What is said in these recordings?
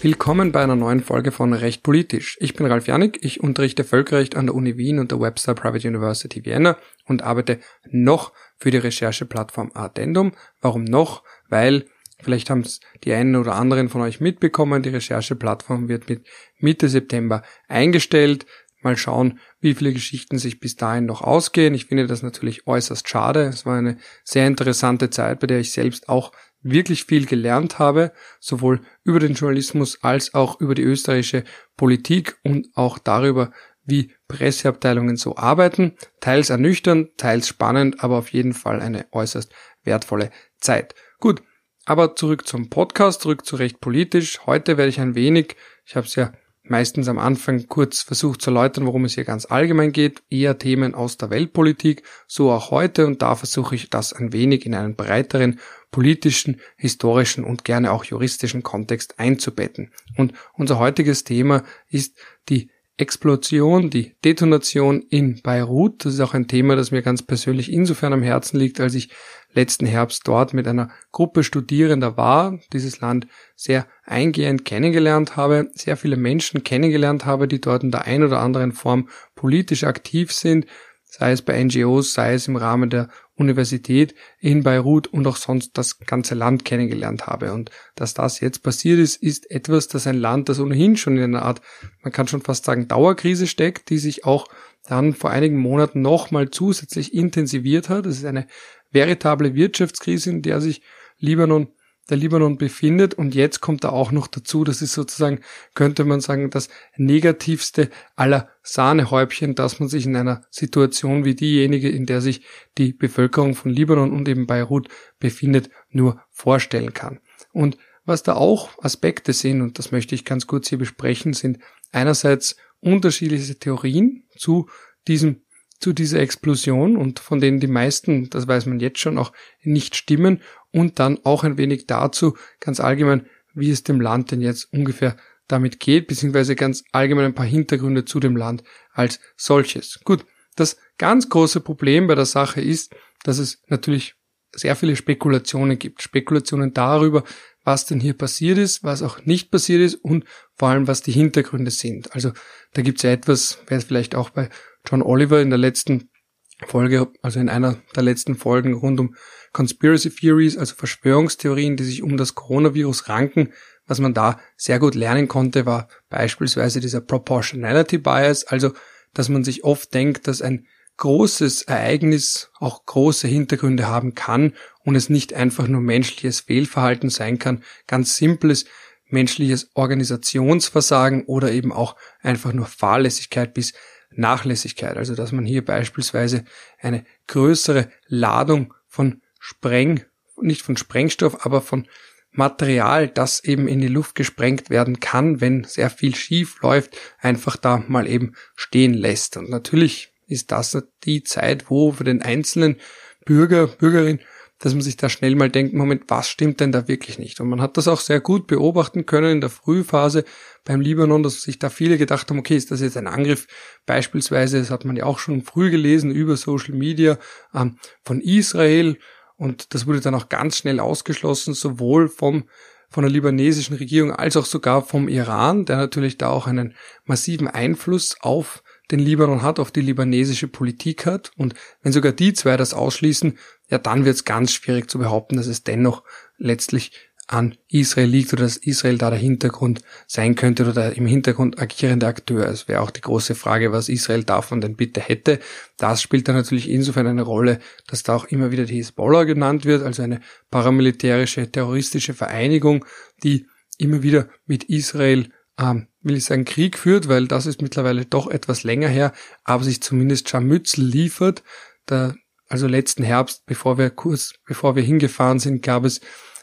Willkommen bei einer neuen Folge von Recht Politisch. Ich bin Ralf Janik, ich unterrichte Völkerrecht an der Uni Wien und der Webster Private University Vienna und arbeite noch für die Rechercheplattform Addendum. Warum noch? Weil Vielleicht haben es die einen oder anderen von euch mitbekommen. Die Rechercheplattform wird mit Mitte September eingestellt. Mal schauen, wie viele Geschichten sich bis dahin noch ausgehen. Ich finde das natürlich äußerst schade. Es war eine sehr interessante Zeit, bei der ich selbst auch wirklich viel gelernt habe, sowohl über den Journalismus als auch über die österreichische Politik und auch darüber, wie Presseabteilungen so arbeiten. Teils ernüchternd, teils spannend, aber auf jeden Fall eine äußerst wertvolle Zeit. Gut, aber zurück zum Podcast, zurück zu recht politisch. Heute werde ich ein wenig, ich habe es ja meistens am Anfang kurz versucht zu erläutern, worum es hier ganz allgemein geht, eher Themen aus der Weltpolitik, so auch heute und da versuche ich das ein wenig in einen breiteren politischen, historischen und gerne auch juristischen Kontext einzubetten. Und unser heutiges Thema ist die Explosion, die Detonation in Beirut. Das ist auch ein Thema, das mir ganz persönlich insofern am Herzen liegt, als ich letzten Herbst dort mit einer Gruppe Studierender war, dieses Land sehr eingehend kennengelernt habe, sehr viele Menschen kennengelernt habe, die dort in der ein oder anderen Form politisch aktiv sind, sei es bei NGOs, sei es im Rahmen der Universität in Beirut und auch sonst das ganze Land kennengelernt habe. Und dass das jetzt passiert ist, ist etwas, dass ein Land, das ohnehin schon in einer Art, man kann schon fast sagen, Dauerkrise steckt, die sich auch dann vor einigen Monaten nochmal zusätzlich intensiviert hat. Es ist eine veritable Wirtschaftskrise, in der sich Libanon der Libanon befindet. Und jetzt kommt da auch noch dazu, das ist sozusagen, könnte man sagen, das negativste aller Sahnehäubchen, dass man sich in einer Situation wie diejenige, in der sich die Bevölkerung von Libanon und eben Beirut befindet, nur vorstellen kann. Und was da auch Aspekte sind, und das möchte ich ganz kurz hier besprechen, sind einerseits unterschiedliche Theorien zu diesem zu dieser Explosion und von denen die meisten, das weiß man jetzt schon, auch nicht stimmen und dann auch ein wenig dazu, ganz allgemein, wie es dem Land denn jetzt ungefähr damit geht, beziehungsweise ganz allgemein ein paar Hintergründe zu dem Land als solches. Gut, das ganz große Problem bei der Sache ist, dass es natürlich sehr viele Spekulationen gibt. Spekulationen darüber, was denn hier passiert ist, was auch nicht passiert ist und vor allem, was die Hintergründe sind. Also da gibt es ja etwas, wer es vielleicht auch bei John Oliver in der letzten Folge, also in einer der letzten Folgen rund um Conspiracy Theories, also Verschwörungstheorien, die sich um das Coronavirus ranken. Was man da sehr gut lernen konnte, war beispielsweise dieser Proportionality Bias, also dass man sich oft denkt, dass ein großes Ereignis auch große Hintergründe haben kann und es nicht einfach nur menschliches Fehlverhalten sein kann, ganz simples menschliches Organisationsversagen oder eben auch einfach nur Fahrlässigkeit bis Nachlässigkeit. Also dass man hier beispielsweise eine größere Ladung von Spreng, nicht von Sprengstoff, aber von Material, das eben in die Luft gesprengt werden kann, wenn sehr viel schief läuft, einfach da mal eben stehen lässt. Und natürlich ist das die Zeit, wo für den einzelnen Bürger, Bürgerin dass man sich da schnell mal denkt, Moment, was stimmt denn da wirklich nicht? Und man hat das auch sehr gut beobachten können in der Frühphase beim Libanon, dass sich da viele gedacht haben, okay, ist das jetzt ein Angriff beispielsweise, das hat man ja auch schon früh gelesen über Social Media ähm, von Israel und das wurde dann auch ganz schnell ausgeschlossen, sowohl vom von der libanesischen Regierung als auch sogar vom Iran, der natürlich da auch einen massiven Einfluss auf den Libanon hat, auf die libanesische Politik hat. Und wenn sogar die zwei das ausschließen, ja, dann wird es ganz schwierig zu behaupten, dass es dennoch letztlich an Israel liegt oder dass Israel da der Hintergrund sein könnte oder der im Hintergrund agierende Akteur. Es wäre auch die große Frage, was Israel davon denn bitte hätte. Das spielt dann natürlich insofern eine Rolle, dass da auch immer wieder die Hezbollah genannt wird, also eine paramilitärische terroristische Vereinigung, die immer wieder mit Israel ähm, will ich sagen, Krieg führt, weil das ist mittlerweile doch etwas länger her, aber sich zumindest Scharmützel liefert. Da, also letzten Herbst, bevor wir kurz, bevor wir hingefahren sind, gab es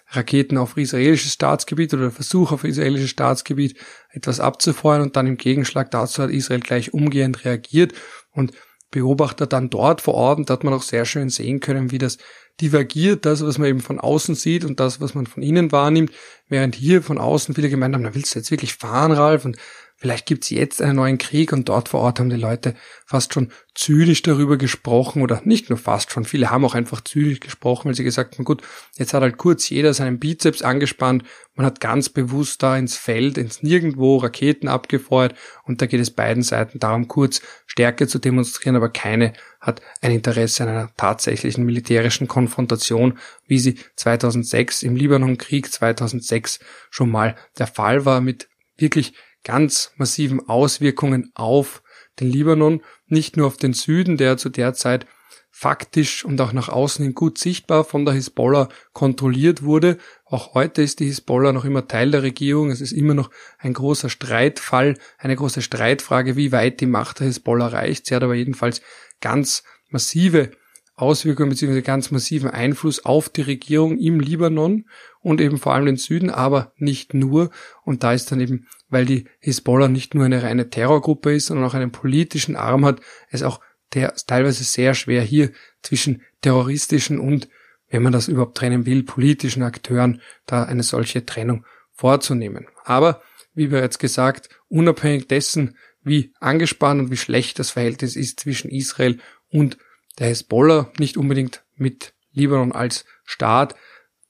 Raketen auf israelisches Staatsgebiet oder Versuch auf israelisches Staatsgebiet etwas abzufeuern und dann im Gegenschlag dazu hat Israel gleich umgehend reagiert und Beobachter dann dort vor Ort und da hat man auch sehr schön sehen können, wie das divergiert, das, was man eben von außen sieht und das, was man von innen wahrnimmt, während hier von außen viele gemeint haben, na willst du jetzt wirklich fahren, Ralf, und Vielleicht gibt's jetzt einen neuen Krieg und dort vor Ort haben die Leute fast schon zynisch darüber gesprochen oder nicht nur fast schon, viele haben auch einfach zynisch gesprochen, weil sie gesagt haben, gut, jetzt hat halt kurz jeder seinen Bizeps angespannt, man hat ganz bewusst da ins Feld, ins Nirgendwo Raketen abgefeuert und da geht es beiden Seiten darum, kurz Stärke zu demonstrieren, aber keine hat ein Interesse an einer tatsächlichen militärischen Konfrontation, wie sie 2006 im Libanonkrieg 2006 schon mal der Fall war mit wirklich ganz massiven Auswirkungen auf den Libanon, nicht nur auf den Süden, der zu der Zeit faktisch und auch nach außen hin gut sichtbar von der Hisbollah kontrolliert wurde. Auch heute ist die Hisbollah noch immer Teil der Regierung. Es ist immer noch ein großer Streitfall, eine große Streitfrage, wie weit die Macht der Hisbollah reicht. Sie hat aber jedenfalls ganz massive Auswirkungen bzw. ganz massiven Einfluss auf die Regierung im Libanon und eben vor allem den Süden, aber nicht nur. Und da ist dann eben, weil die Hisbollah nicht nur eine reine Terrorgruppe ist, sondern auch einen politischen Arm hat, es auch der teilweise sehr schwer hier zwischen terroristischen und, wenn man das überhaupt trennen will, politischen Akteuren da eine solche Trennung vorzunehmen. Aber, wie bereits gesagt, unabhängig dessen, wie angespannt und wie schlecht das Verhältnis ist zwischen Israel und der Hezbollah nicht unbedingt mit Libanon als Staat,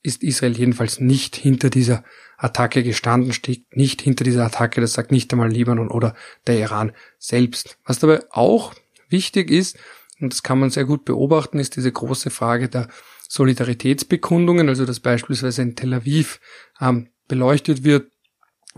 ist Israel jedenfalls nicht hinter dieser Attacke gestanden, steht nicht hinter dieser Attacke, das sagt nicht einmal Libanon oder der Iran selbst. Was dabei auch wichtig ist, und das kann man sehr gut beobachten, ist diese große Frage der Solidaritätsbekundungen, also dass beispielsweise in Tel Aviv ähm, beleuchtet wird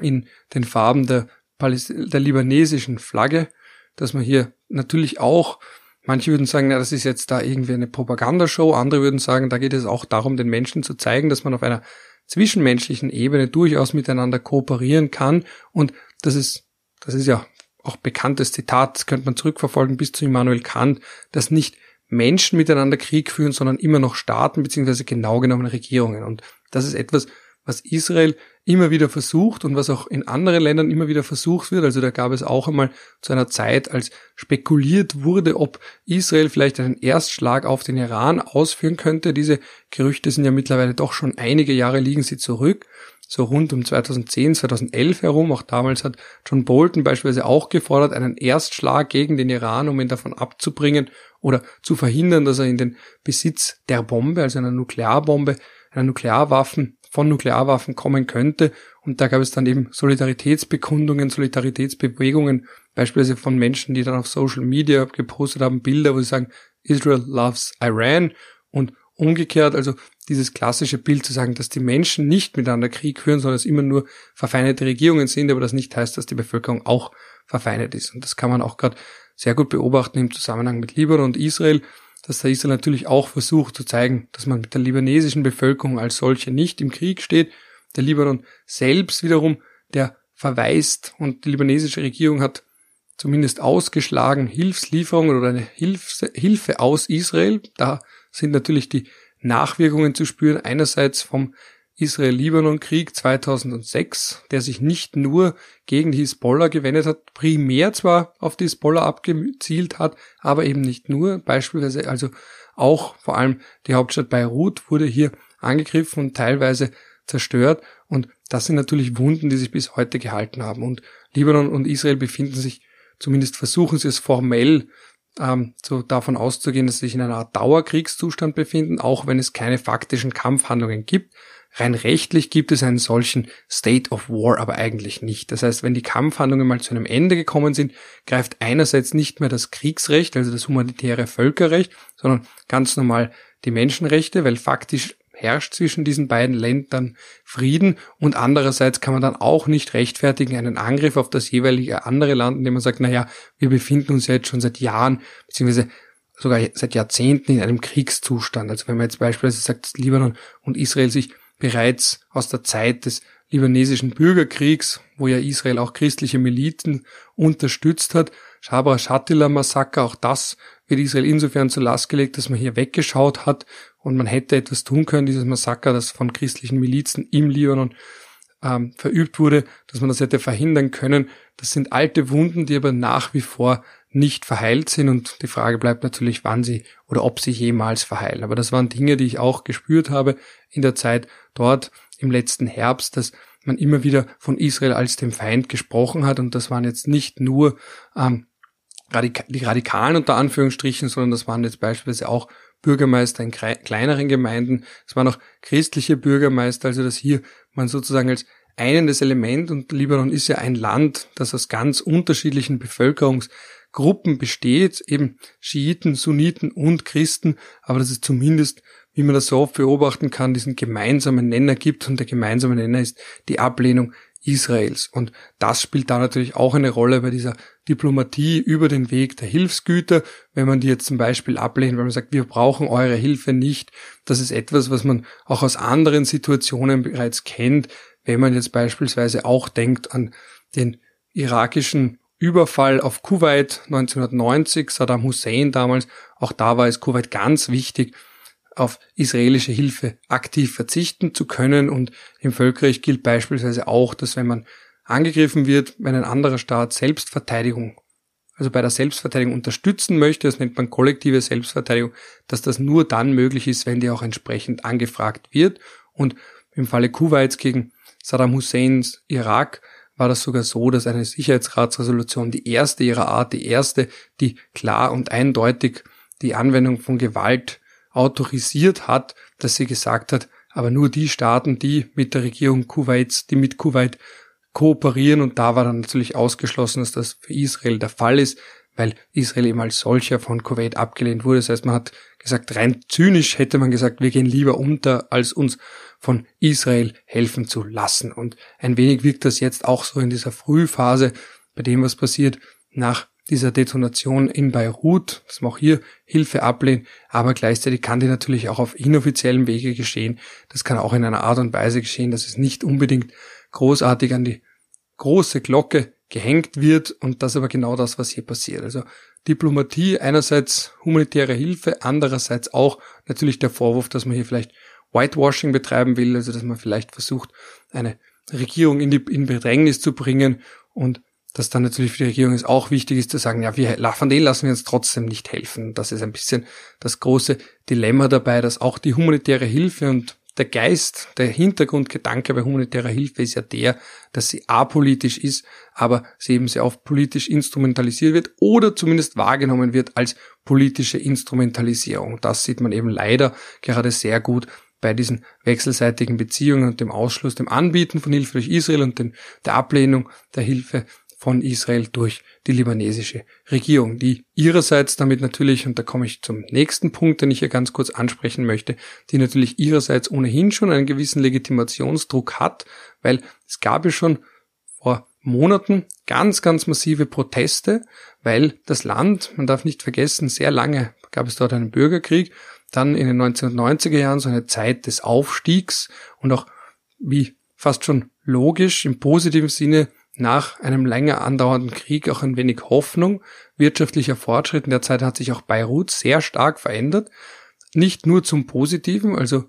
in den Farben der, der libanesischen Flagge, dass man hier natürlich auch Manche würden sagen, na, das ist jetzt da irgendwie eine Propagandashow. Andere würden sagen, da geht es auch darum, den Menschen zu zeigen, dass man auf einer zwischenmenschlichen Ebene durchaus miteinander kooperieren kann. Und das ist, das ist ja auch bekanntes Zitat, das könnte man zurückverfolgen bis zu Immanuel Kant, dass nicht Menschen miteinander Krieg führen, sondern immer noch Staaten beziehungsweise genau genommen Regierungen. Und das ist etwas, was Israel immer wieder versucht und was auch in anderen Ländern immer wieder versucht wird. Also da gab es auch einmal zu einer Zeit, als spekuliert wurde, ob Israel vielleicht einen Erstschlag auf den Iran ausführen könnte. Diese Gerüchte sind ja mittlerweile doch schon einige Jahre liegen sie zurück. So rund um 2010, 2011 herum. Auch damals hat John Bolton beispielsweise auch gefordert, einen Erstschlag gegen den Iran, um ihn davon abzubringen oder zu verhindern, dass er in den Besitz der Bombe, also einer Nuklearbombe, einer Nuklearwaffen von Nuklearwaffen kommen könnte. Und da gab es dann eben Solidaritätsbekundungen, Solidaritätsbewegungen, beispielsweise von Menschen, die dann auf Social Media gepostet haben, Bilder, wo sie sagen, Israel loves Iran und umgekehrt, also dieses klassische Bild zu sagen, dass die Menschen nicht miteinander Krieg führen, sondern es immer nur verfeindete Regierungen sind, aber das nicht heißt, dass die Bevölkerung auch verfeindet ist. Und das kann man auch gerade sehr gut beobachten im Zusammenhang mit Libanon und Israel dass der Israel natürlich auch versucht zu zeigen, dass man mit der libanesischen Bevölkerung als solche nicht im Krieg steht. Der Libanon selbst wiederum, der verweist und die libanesische Regierung hat zumindest ausgeschlagen Hilfslieferungen oder eine Hilfe, Hilfe aus Israel. Da sind natürlich die Nachwirkungen zu spüren. Einerseits vom Israel-Libanon-Krieg 2006, der sich nicht nur gegen die Hisbollah gewendet hat, primär zwar auf die Hisbollah abgezielt hat, aber eben nicht nur. Beispielsweise also auch vor allem die Hauptstadt Beirut wurde hier angegriffen und teilweise zerstört. Und das sind natürlich Wunden, die sich bis heute gehalten haben. Und Libanon und Israel befinden sich, zumindest versuchen sie es formell, ähm, so davon auszugehen, dass sie sich in einer Art Dauerkriegszustand befinden, auch wenn es keine faktischen Kampfhandlungen gibt. Rein rechtlich gibt es einen solchen State of War aber eigentlich nicht. Das heißt, wenn die Kampfhandlungen mal zu einem Ende gekommen sind, greift einerseits nicht mehr das Kriegsrecht, also das humanitäre Völkerrecht, sondern ganz normal die Menschenrechte, weil faktisch herrscht zwischen diesen beiden Ländern Frieden und andererseits kann man dann auch nicht rechtfertigen einen Angriff auf das jeweilige andere Land, indem man sagt, naja, wir befinden uns jetzt schon seit Jahren, beziehungsweise sogar seit Jahrzehnten in einem Kriegszustand. Also wenn man jetzt beispielsweise sagt, dass Libanon und Israel sich bereits aus der Zeit des libanesischen Bürgerkriegs, wo ja Israel auch christliche Milizen unterstützt hat. Shabra Shatila Massaker, auch das wird Israel insofern zur Last gelegt, dass man hier weggeschaut hat und man hätte etwas tun können, dieses Massaker, das von christlichen Milizen im Libanon ähm, verübt wurde, dass man das hätte verhindern können. Das sind alte Wunden, die aber nach wie vor nicht verheilt sind. Und die Frage bleibt natürlich, wann sie oder ob sie jemals verheilen. Aber das waren Dinge, die ich auch gespürt habe in der Zeit dort im letzten Herbst, dass man immer wieder von Israel als dem Feind gesprochen hat. Und das waren jetzt nicht nur ähm, die Radikalen unter Anführungsstrichen, sondern das waren jetzt beispielsweise auch Bürgermeister in kleineren Gemeinden, es waren auch christliche Bürgermeister, also dass hier man sozusagen als einendes Element und Libanon ist ja ein Land, das aus ganz unterschiedlichen Bevölkerungsgruppen besteht, eben Schiiten, Sunniten und Christen, aber dass es zumindest, wie man das so oft beobachten kann, diesen gemeinsamen Nenner gibt und der gemeinsame Nenner ist die Ablehnung Israels. Und das spielt da natürlich auch eine Rolle bei dieser Diplomatie über den Weg der Hilfsgüter. Wenn man die jetzt zum Beispiel ablehnt, weil man sagt, wir brauchen eure Hilfe nicht. Das ist etwas, was man auch aus anderen Situationen bereits kennt. Wenn man jetzt beispielsweise auch denkt an den irakischen Überfall auf Kuwait 1990, Saddam Hussein damals, auch da war es Kuwait ganz wichtig, auf israelische Hilfe aktiv verzichten zu können. Und im Völkerrecht gilt beispielsweise auch, dass wenn man angegriffen wird, wenn ein anderer Staat Selbstverteidigung, also bei der Selbstverteidigung unterstützen möchte, das nennt man kollektive Selbstverteidigung, dass das nur dann möglich ist, wenn die auch entsprechend angefragt wird. Und im Falle Kuwaits gegen Saddam Husseins Irak war das sogar so, dass eine Sicherheitsratsresolution die erste ihrer Art, die erste, die klar und eindeutig die Anwendung von Gewalt autorisiert hat, dass sie gesagt hat, aber nur die Staaten, die mit der Regierung Kuwaits, die mit Kuwait kooperieren. Und da war dann natürlich ausgeschlossen, dass das für Israel der Fall ist, weil Israel eben als solcher von Kuwait abgelehnt wurde. Das heißt, man hat gesagt, rein zynisch hätte man gesagt, wir gehen lieber unter, als uns von Israel helfen zu lassen. Und ein wenig wirkt das jetzt auch so in dieser Frühphase bei dem, was passiert nach dieser Detonation in Beirut, dass man auch hier Hilfe ablehnt, aber gleichzeitig kann die natürlich auch auf inoffiziellem Wege geschehen. Das kann auch in einer Art und Weise geschehen, dass es nicht unbedingt großartig an die große Glocke gehängt wird und das aber genau das, was hier passiert. Also Diplomatie, einerseits humanitäre Hilfe, andererseits auch natürlich der Vorwurf, dass man hier vielleicht Whitewashing betreiben will, also dass man vielleicht versucht, eine Regierung in die in Bedrängnis zu bringen und dass dann natürlich für die Regierung es auch wichtig ist zu sagen, ja, wir, von denen lassen wir uns trotzdem nicht helfen. Das ist ein bisschen das große Dilemma dabei, dass auch die humanitäre Hilfe und der Geist, der Hintergrundgedanke bei humanitärer Hilfe ist ja der, dass sie apolitisch ist, aber sie eben sehr oft politisch instrumentalisiert wird oder zumindest wahrgenommen wird als politische Instrumentalisierung. Das sieht man eben leider gerade sehr gut bei diesen wechselseitigen Beziehungen und dem Ausschluss, dem Anbieten von Hilfe durch Israel und den, der Ablehnung der Hilfe von Israel durch die libanesische Regierung, die ihrerseits damit natürlich, und da komme ich zum nächsten Punkt, den ich hier ganz kurz ansprechen möchte, die natürlich ihrerseits ohnehin schon einen gewissen Legitimationsdruck hat, weil es gab ja schon vor Monaten ganz, ganz massive Proteste, weil das Land, man darf nicht vergessen, sehr lange gab es dort einen Bürgerkrieg, dann in den 1990er Jahren so eine Zeit des Aufstiegs und auch wie fast schon logisch im positiven Sinne nach einem länger andauernden Krieg auch ein wenig Hoffnung, wirtschaftlicher Fortschritt. In der Zeit hat sich auch Beirut sehr stark verändert. Nicht nur zum Positiven, also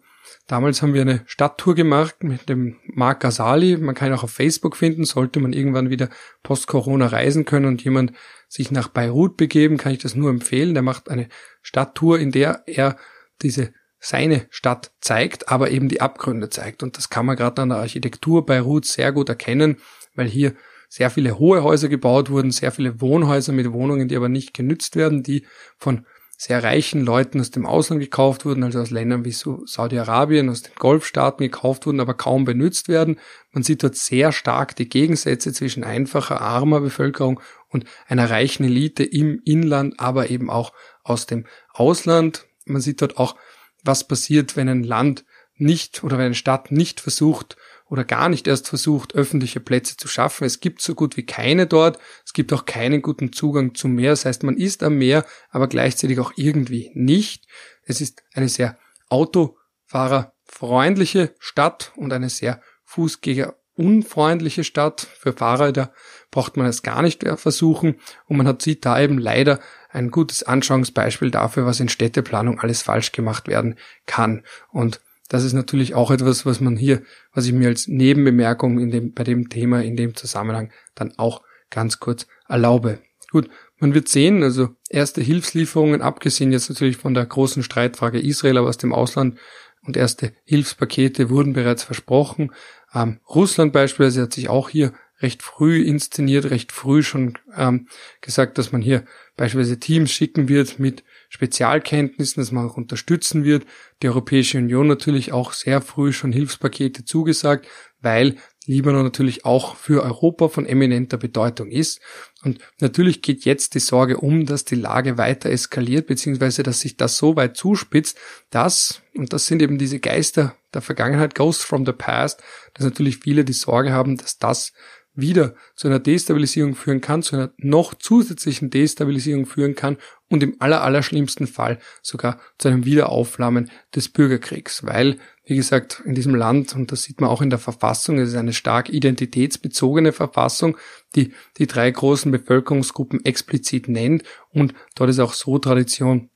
damals haben wir eine Stadttour gemacht mit dem Mark Gasali. Man kann ihn auch auf Facebook finden, sollte man irgendwann wieder post-Corona reisen können und jemand sich nach Beirut begeben, kann ich das nur empfehlen. Der macht eine Stadttour, in der er diese seine Stadt zeigt, aber eben die Abgründe zeigt. Und das kann man gerade an der Architektur Beirut sehr gut erkennen weil hier sehr viele hohe Häuser gebaut wurden, sehr viele Wohnhäuser mit Wohnungen, die aber nicht genützt werden, die von sehr reichen Leuten aus dem Ausland gekauft wurden, also aus Ländern wie Saudi-Arabien, aus den Golfstaaten gekauft wurden, aber kaum benutzt werden. Man sieht dort sehr stark die Gegensätze zwischen einfacher, armer Bevölkerung und einer reichen Elite im Inland, aber eben auch aus dem Ausland. Man sieht dort auch, was passiert, wenn ein Land nicht oder wenn eine Stadt nicht versucht, oder gar nicht erst versucht, öffentliche Plätze zu schaffen. Es gibt so gut wie keine dort. Es gibt auch keinen guten Zugang zum Meer. Das heißt, man ist am Meer, aber gleichzeitig auch irgendwie nicht. Es ist eine sehr autofahrerfreundliche Stadt und eine sehr fußgängerunfreundliche Stadt. Für Fahrräder braucht man es gar nicht versuchen. Und man hat sieht da eben leider ein gutes Anschauungsbeispiel dafür, was in Städteplanung alles falsch gemacht werden kann. Und das ist natürlich auch etwas, was man hier, was ich mir als Nebenbemerkung in dem, bei dem Thema, in dem Zusammenhang dann auch ganz kurz erlaube. Gut, man wird sehen, also erste Hilfslieferungen, abgesehen jetzt natürlich von der großen Streitfrage Israel, aus dem Ausland und erste Hilfspakete wurden bereits versprochen. Ähm, Russland beispielsweise hat sich auch hier recht früh inszeniert, recht früh schon ähm, gesagt, dass man hier beispielsweise Teams schicken wird mit Spezialkenntnissen, dass man auch unterstützen wird. Die Europäische Union natürlich auch sehr früh schon Hilfspakete zugesagt, weil Libanon natürlich auch für Europa von eminenter Bedeutung ist. Und natürlich geht jetzt die Sorge um, dass die Lage weiter eskaliert, beziehungsweise dass sich das so weit zuspitzt, dass, und das sind eben diese Geister der Vergangenheit, Ghosts from the Past, dass natürlich viele die Sorge haben, dass das wieder zu einer Destabilisierung führen kann, zu einer noch zusätzlichen Destabilisierung führen kann und im allerallerschlimmsten Fall sogar zu einem Wiederauflammen des Bürgerkriegs, weil, wie gesagt, in diesem Land, und das sieht man auch in der Verfassung, es ist eine stark identitätsbezogene Verfassung, die die drei großen Bevölkerungsgruppen explizit nennt. Und dort ist auch so Tradition,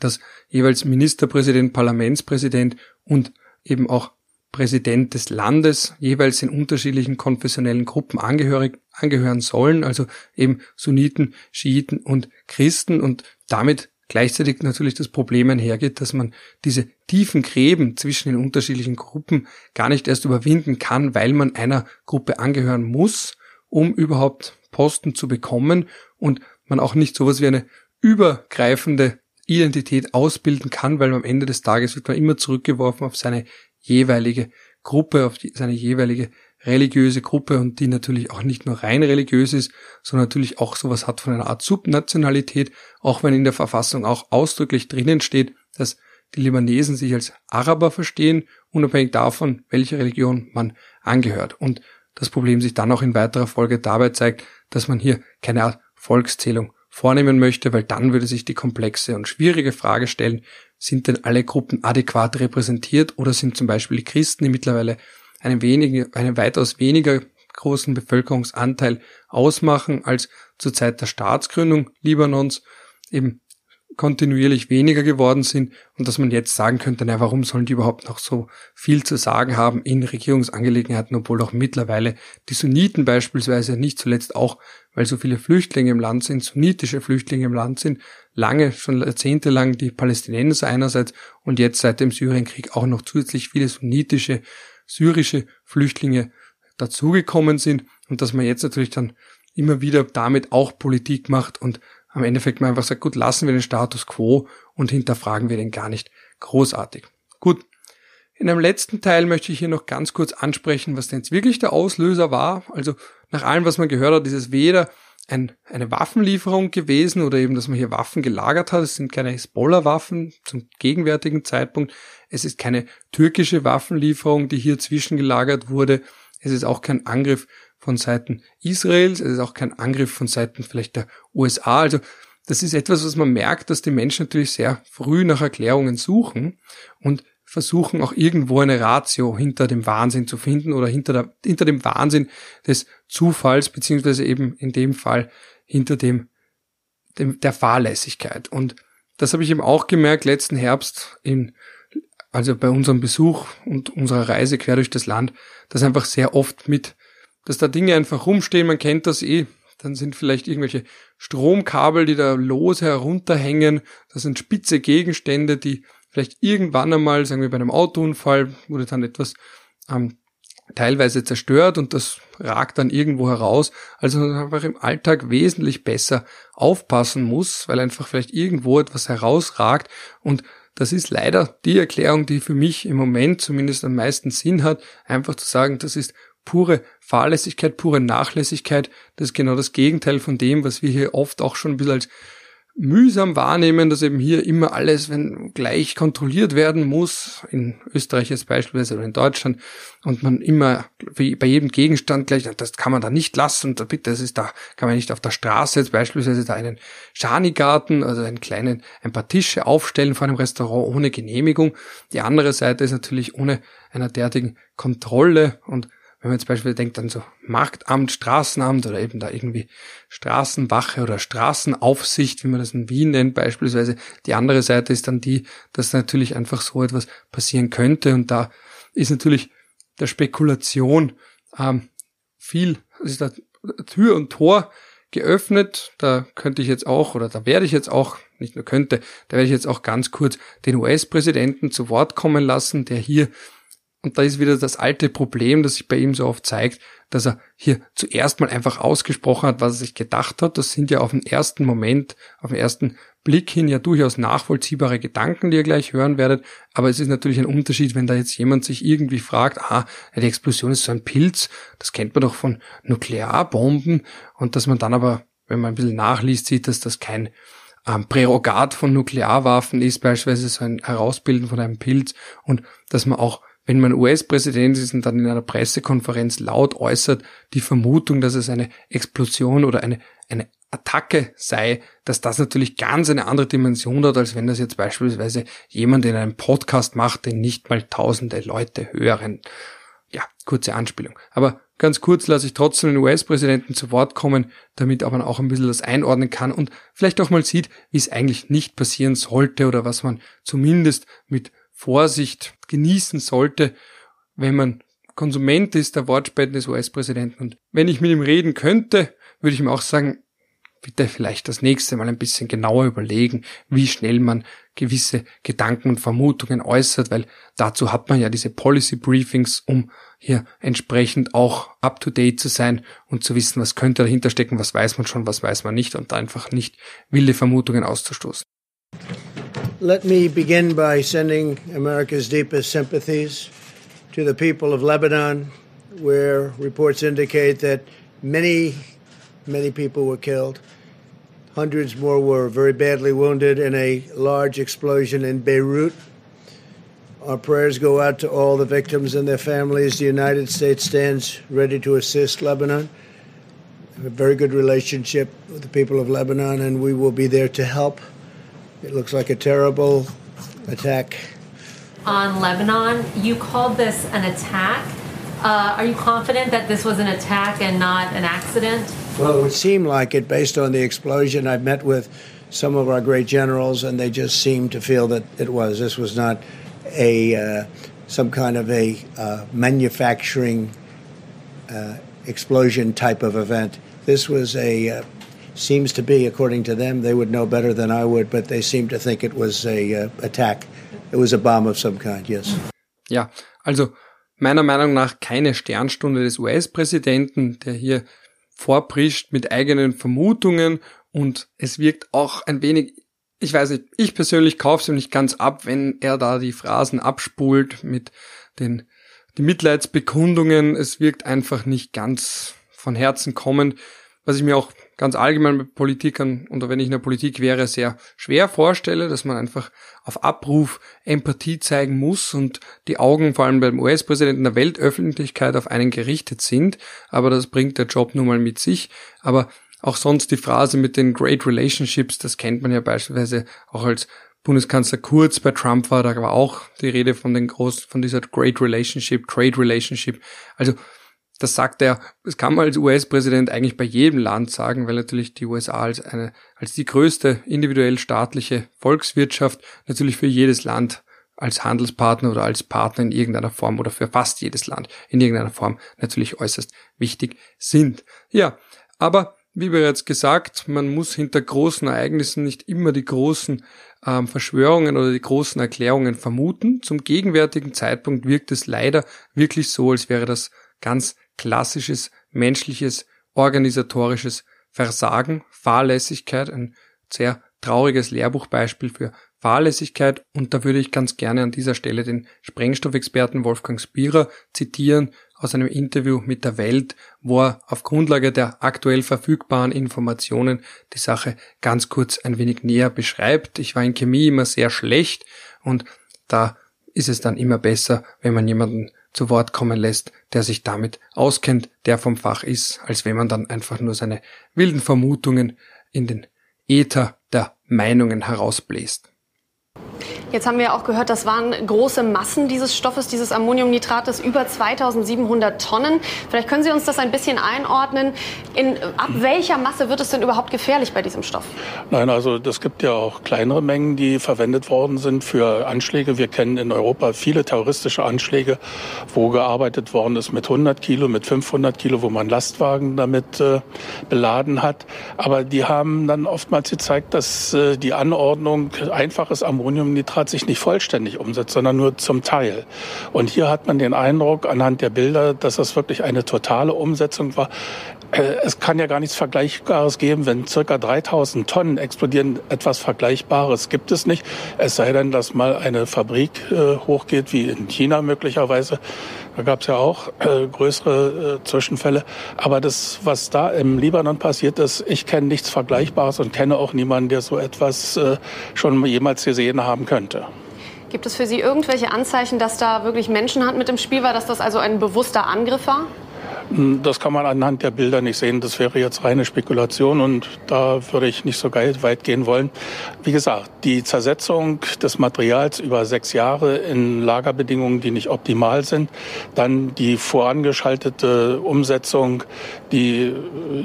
dass jeweils Ministerpräsident, Parlamentspräsident und eben auch Präsident des Landes jeweils in unterschiedlichen konfessionellen Gruppen angehörig, angehören sollen, also eben Sunniten, Schiiten und Christen. Und damit gleichzeitig natürlich das Problem einhergeht, dass man diese tiefen Gräben zwischen den unterschiedlichen Gruppen gar nicht erst überwinden kann, weil man einer Gruppe angehören muss, um überhaupt Posten zu bekommen und man auch nicht sowas wie eine übergreifende Identität ausbilden kann, weil am Ende des Tages wird man immer zurückgeworfen auf seine jeweilige Gruppe, auf die, seine jeweilige religiöse Gruppe und die natürlich auch nicht nur rein religiös ist, sondern natürlich auch sowas hat von einer Art Subnationalität, auch wenn in der Verfassung auch ausdrücklich drinnen steht, dass die Libanesen sich als Araber verstehen, unabhängig davon, welche Religion man angehört. Und das Problem sich dann auch in weiterer Folge dabei zeigt, dass man hier keine Art Volkszählung vornehmen möchte, weil dann würde sich die komplexe und schwierige Frage stellen, sind denn alle Gruppen adäquat repräsentiert oder sind zum Beispiel die Christen, die mittlerweile einen, wenigen, einen weitaus weniger großen Bevölkerungsanteil ausmachen als zur Zeit der Staatsgründung Libanons, eben kontinuierlich weniger geworden sind und dass man jetzt sagen könnte, na, warum sollen die überhaupt noch so viel zu sagen haben in Regierungsangelegenheiten, obwohl auch mittlerweile die Sunniten beispielsweise nicht zuletzt auch, weil so viele Flüchtlinge im Land sind, sunnitische Flüchtlinge im Land sind, lange, schon jahrzehntelang die Palästinenser einerseits und jetzt seit dem Syrienkrieg auch noch zusätzlich viele sunnitische, syrische Flüchtlinge dazugekommen sind und dass man jetzt natürlich dann immer wieder damit auch Politik macht und am Endeffekt mal einfach sagt, gut, lassen wir den Status quo und hinterfragen wir den gar nicht großartig. Gut. In einem letzten Teil möchte ich hier noch ganz kurz ansprechen, was denn jetzt wirklich der Auslöser war. Also nach allem, was man gehört hat, ist es weder ein, eine Waffenlieferung gewesen oder eben, dass man hier Waffen gelagert hat. Es sind keine Hezbollah-Waffen zum gegenwärtigen Zeitpunkt. Es ist keine türkische Waffenlieferung, die hier zwischengelagert wurde. Es ist auch kein Angriff von Seiten Israels, es ist auch kein Angriff von Seiten vielleicht der USA. Also das ist etwas, was man merkt, dass die Menschen natürlich sehr früh nach Erklärungen suchen und versuchen auch irgendwo eine Ratio hinter dem Wahnsinn zu finden oder hinter, der, hinter dem Wahnsinn des Zufalls, beziehungsweise eben in dem Fall hinter dem, dem der Fahrlässigkeit. Und das habe ich eben auch gemerkt letzten Herbst in, also bei unserem Besuch und unserer Reise quer durch das Land, dass einfach sehr oft mit dass da Dinge einfach rumstehen, man kennt das eh. Dann sind vielleicht irgendwelche Stromkabel, die da lose herunterhängen. Das sind spitze Gegenstände, die vielleicht irgendwann einmal, sagen wir bei einem Autounfall, wurde dann etwas ähm, teilweise zerstört und das ragt dann irgendwo heraus. Also man einfach im Alltag wesentlich besser aufpassen muss, weil einfach vielleicht irgendwo etwas herausragt und das ist leider die Erklärung, die für mich im Moment zumindest am meisten Sinn hat, einfach zu sagen, das ist pure Fahrlässigkeit, pure Nachlässigkeit. Das ist genau das Gegenteil von dem, was wir hier oft auch schon ein bisschen als mühsam wahrnehmen, dass eben hier immer alles, wenn gleich kontrolliert werden muss, in Österreich jetzt beispielsweise oder in Deutschland, und man immer wie bei jedem Gegenstand gleich, das kann man da nicht lassen, und bitte, das ist da, kann man nicht auf der Straße jetzt beispielsweise da einen Schanigarten, also einen kleinen, ein paar Tische aufstellen vor einem Restaurant ohne Genehmigung. Die andere Seite ist natürlich ohne einer derartigen Kontrolle und wenn man jetzt beispielsweise denkt an so Marktamt, Straßenamt oder eben da irgendwie Straßenwache oder Straßenaufsicht, wie man das in Wien nennt beispielsweise. Die andere Seite ist dann die, dass natürlich einfach so etwas passieren könnte und da ist natürlich der Spekulation ähm, viel, ist da Tür und Tor geöffnet. Da könnte ich jetzt auch, oder da werde ich jetzt auch, nicht nur könnte, da werde ich jetzt auch ganz kurz den US-Präsidenten zu Wort kommen lassen, der hier, und da ist wieder das alte Problem, das sich bei ihm so oft zeigt, dass er hier zuerst mal einfach ausgesprochen hat, was er sich gedacht hat. Das sind ja auf den ersten Moment, auf den ersten Blick hin ja durchaus nachvollziehbare Gedanken, die ihr gleich hören werdet. Aber es ist natürlich ein Unterschied, wenn da jetzt jemand sich irgendwie fragt, ah, die Explosion ist so ein Pilz, das kennt man doch von Nuklearbomben. Und dass man dann aber, wenn man ein bisschen nachliest, sieht, dass das kein ähm, Prärogat von Nuklearwaffen ist, beispielsweise so ein Herausbilden von einem Pilz. Und dass man auch wenn man US-Präsident ist und dann in einer Pressekonferenz laut äußert, die Vermutung, dass es eine Explosion oder eine, eine Attacke sei, dass das natürlich ganz eine andere Dimension hat, als wenn das jetzt beispielsweise jemand in einem Podcast macht, den nicht mal tausende Leute hören. Ja, kurze Anspielung. Aber ganz kurz lasse ich trotzdem den US-Präsidenten zu Wort kommen, damit aber auch ein bisschen das einordnen kann und vielleicht auch mal sieht, wie es eigentlich nicht passieren sollte oder was man zumindest mit Vorsicht genießen sollte, wenn man Konsument ist der Wortspenden des US-Präsidenten. Und wenn ich mit ihm reden könnte, würde ich ihm auch sagen, bitte vielleicht das nächste Mal ein bisschen genauer überlegen, wie schnell man gewisse Gedanken und Vermutungen äußert, weil dazu hat man ja diese Policy Briefings, um hier entsprechend auch up to date zu sein und zu wissen, was könnte dahinter stecken, was weiß man schon, was weiß man nicht und einfach nicht wilde Vermutungen auszustoßen. Let me begin by sending America's deepest sympathies to the people of Lebanon, where reports indicate that many, many people were killed. Hundreds more were very badly wounded in a large explosion in Beirut. Our prayers go out to all the victims and their families. The United States stands ready to assist Lebanon. We have a very good relationship with the people of Lebanon, and we will be there to help. It looks like a terrible attack. On Lebanon, you called this an attack. Uh, are you confident that this was an attack and not an accident? Well, it would seem like it based on the explosion. I've met with some of our great generals, and they just seem to feel that it was. This was not a uh, some kind of a uh, manufacturing uh, explosion type of event. This was a uh, seems to be, according to them, they would know better than I would, but they seem to think it was a uh, attack. It was a bomb of some kind. Yes. Ja, also meiner Meinung nach keine Sternstunde des US-Präsidenten, der hier vorprischt mit eigenen Vermutungen und es wirkt auch ein wenig, ich weiß nicht, ich persönlich kaufe es nicht ganz ab, wenn er da die Phrasen abspult mit den die Mitleidsbekundungen. Es wirkt einfach nicht ganz von Herzen kommend, was ich mir auch ganz allgemein mit Politikern oder wenn ich in der Politik wäre, sehr schwer vorstelle, dass man einfach auf Abruf Empathie zeigen muss und die Augen vor allem beim US-Präsidenten der Weltöffentlichkeit auf einen gerichtet sind. Aber das bringt der Job nun mal mit sich. Aber auch sonst die Phrase mit den Great Relationships, das kennt man ja beispielsweise auch als Bundeskanzler Kurz bei Trump war, da war auch die Rede von den großen, von dieser Great Relationship, Trade Relationship. Also das sagt er, das kann man als US-Präsident eigentlich bei jedem Land sagen, weil natürlich die USA als eine, als die größte individuell staatliche Volkswirtschaft natürlich für jedes Land als Handelspartner oder als Partner in irgendeiner Form oder für fast jedes Land in irgendeiner Form natürlich äußerst wichtig sind. Ja, aber wie bereits gesagt, man muss hinter großen Ereignissen nicht immer die großen ähm, Verschwörungen oder die großen Erklärungen vermuten. Zum gegenwärtigen Zeitpunkt wirkt es leider wirklich so, als wäre das ganz klassisches menschliches organisatorisches Versagen, Fahrlässigkeit, ein sehr trauriges Lehrbuchbeispiel für Fahrlässigkeit und da würde ich ganz gerne an dieser Stelle den Sprengstoffexperten Wolfgang Spierer zitieren aus einem Interview mit der Welt, wo er auf Grundlage der aktuell verfügbaren Informationen die Sache ganz kurz ein wenig näher beschreibt. Ich war in Chemie immer sehr schlecht und da ist es dann immer besser, wenn man jemanden zu Wort kommen lässt, der sich damit auskennt, der vom Fach ist, als wenn man dann einfach nur seine wilden Vermutungen in den Äther der Meinungen herausbläst. Jetzt haben wir auch gehört, das waren große Massen dieses Stoffes, dieses Ammoniumnitrates, über 2700 Tonnen. Vielleicht können Sie uns das ein bisschen einordnen. In, ab welcher Masse wird es denn überhaupt gefährlich bei diesem Stoff? Nein, also es gibt ja auch kleinere Mengen, die verwendet worden sind für Anschläge. Wir kennen in Europa viele terroristische Anschläge, wo gearbeitet worden ist mit 100 Kilo, mit 500 Kilo, wo man Lastwagen damit äh, beladen hat. Aber die haben dann oftmals gezeigt, dass äh, die Anordnung einfaches Ammoniumnitrat sich nicht vollständig umsetzt, sondern nur zum Teil. Und hier hat man den Eindruck anhand der Bilder, dass das wirklich eine totale Umsetzung war. Äh, es kann ja gar nichts Vergleichbares geben, wenn circa 3000 Tonnen explodieren. Etwas Vergleichbares gibt es nicht. Es sei denn, dass mal eine Fabrik äh, hochgeht, wie in China möglicherweise. Da gab es ja auch äh, größere äh, Zwischenfälle. Aber das, was da im Libanon passiert ist, ich kenne nichts Vergleichbares und kenne auch niemanden, der so etwas äh, schon jemals gesehen haben könnte. Gibt es für Sie irgendwelche Anzeichen, dass da wirklich Menschenhand mit im Spiel war, dass das also ein bewusster Angriff war? Hm, das kann man anhand der Bilder nicht sehen. Das wäre jetzt reine Spekulation und da würde ich nicht so weit gehen wollen. Wie gesagt, die Zersetzung des Materials über sechs Jahre in Lagerbedingungen, die nicht optimal sind, dann die vorangeschaltete Umsetzung, die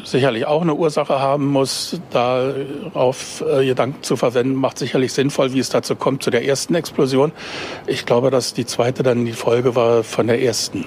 sicherlich auch eine Ursache haben muss, darauf äh, Gedanken zu verwenden, macht sicherlich sinnvoll, wie es dazu kommt, zu der ersten Explosion. Ich glaube, dass die zweite dann die Folge war von der ersten.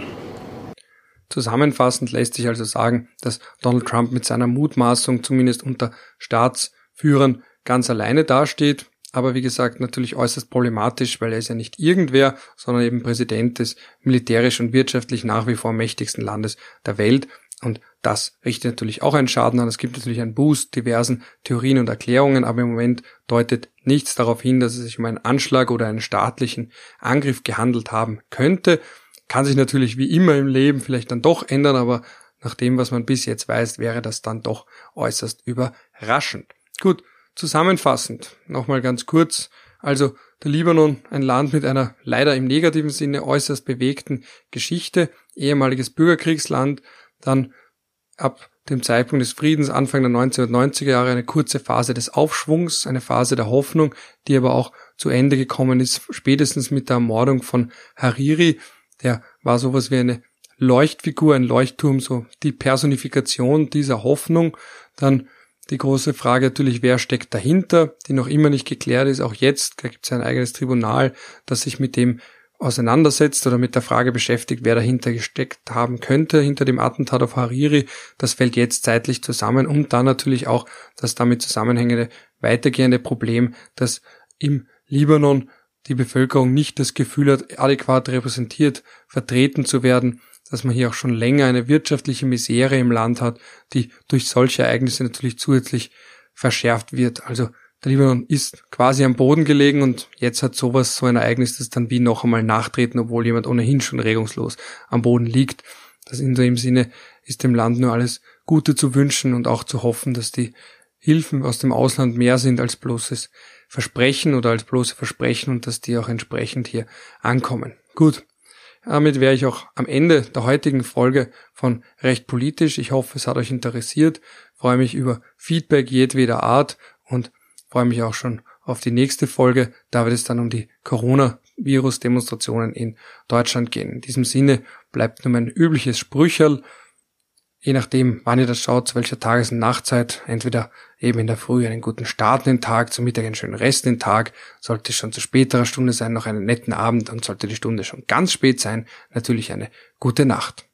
Zusammenfassend lässt sich also sagen, dass Donald Trump mit seiner Mutmaßung zumindest unter Staatsführern ganz alleine dasteht. Aber wie gesagt, natürlich äußerst problematisch, weil er ist ja nicht irgendwer, sondern eben Präsident des militärisch und wirtschaftlich nach wie vor mächtigsten Landes der Welt. Und das richtet natürlich auch einen Schaden an. Es gibt natürlich einen Boost diversen Theorien und Erklärungen, aber im Moment deutet nichts darauf hin, dass es sich um einen Anschlag oder einen staatlichen Angriff gehandelt haben könnte. Kann sich natürlich wie immer im Leben vielleicht dann doch ändern, aber nach dem, was man bis jetzt weiß, wäre das dann doch äußerst überraschend. Gut, zusammenfassend, nochmal ganz kurz. Also der Libanon, ein Land mit einer leider im negativen Sinne äußerst bewegten Geschichte, ehemaliges Bürgerkriegsland, dann ab dem Zeitpunkt des Friedens Anfang der 1990er Jahre eine kurze Phase des Aufschwungs, eine Phase der Hoffnung, die aber auch zu Ende gekommen ist, spätestens mit der Ermordung von Hariri, der war sowas wie eine Leuchtfigur, ein Leuchtturm, so die Personifikation dieser Hoffnung. Dann die große Frage natürlich, wer steckt dahinter, die noch immer nicht geklärt ist. Auch jetzt, gibt es ein eigenes Tribunal, das sich mit dem auseinandersetzt oder mit der Frage beschäftigt, wer dahinter gesteckt haben könnte, hinter dem Attentat auf Hariri. Das fällt jetzt zeitlich zusammen und dann natürlich auch das damit zusammenhängende weitergehende Problem, dass im Libanon die Bevölkerung nicht das Gefühl hat, adäquat repräsentiert, vertreten zu werden, dass man hier auch schon länger eine wirtschaftliche Misere im Land hat, die durch solche Ereignisse natürlich zusätzlich verschärft wird. Also der Libanon ist quasi am Boden gelegen und jetzt hat sowas, so ein Ereignis, das dann wie noch einmal nachtreten, obwohl jemand ohnehin schon regungslos am Boden liegt. Das in dem Sinne ist dem Land nur alles Gute zu wünschen und auch zu hoffen, dass die Hilfen aus dem Ausland mehr sind als bloßes Versprechen oder als bloße Versprechen und dass die auch entsprechend hier ankommen. Gut. Damit wäre ich auch am Ende der heutigen Folge von Recht politisch. Ich hoffe, es hat euch interessiert. freue mich über Feedback jedweder Art und freue mich auch schon auf die nächste Folge. Da wird es dann um die Corona-Virus-Demonstrationen in Deutschland gehen. In diesem Sinne bleibt nur mein übliches Sprücherl je nachdem, wann ihr das schaut, zu welcher Tages- und Nachtzeit, entweder eben in der Früh einen guten Start in den Tag, zum Mittag einen schönen Rest in den Tag, sollte es schon zu späterer Stunde sein, noch einen netten Abend und sollte die Stunde schon ganz spät sein, natürlich eine gute Nacht.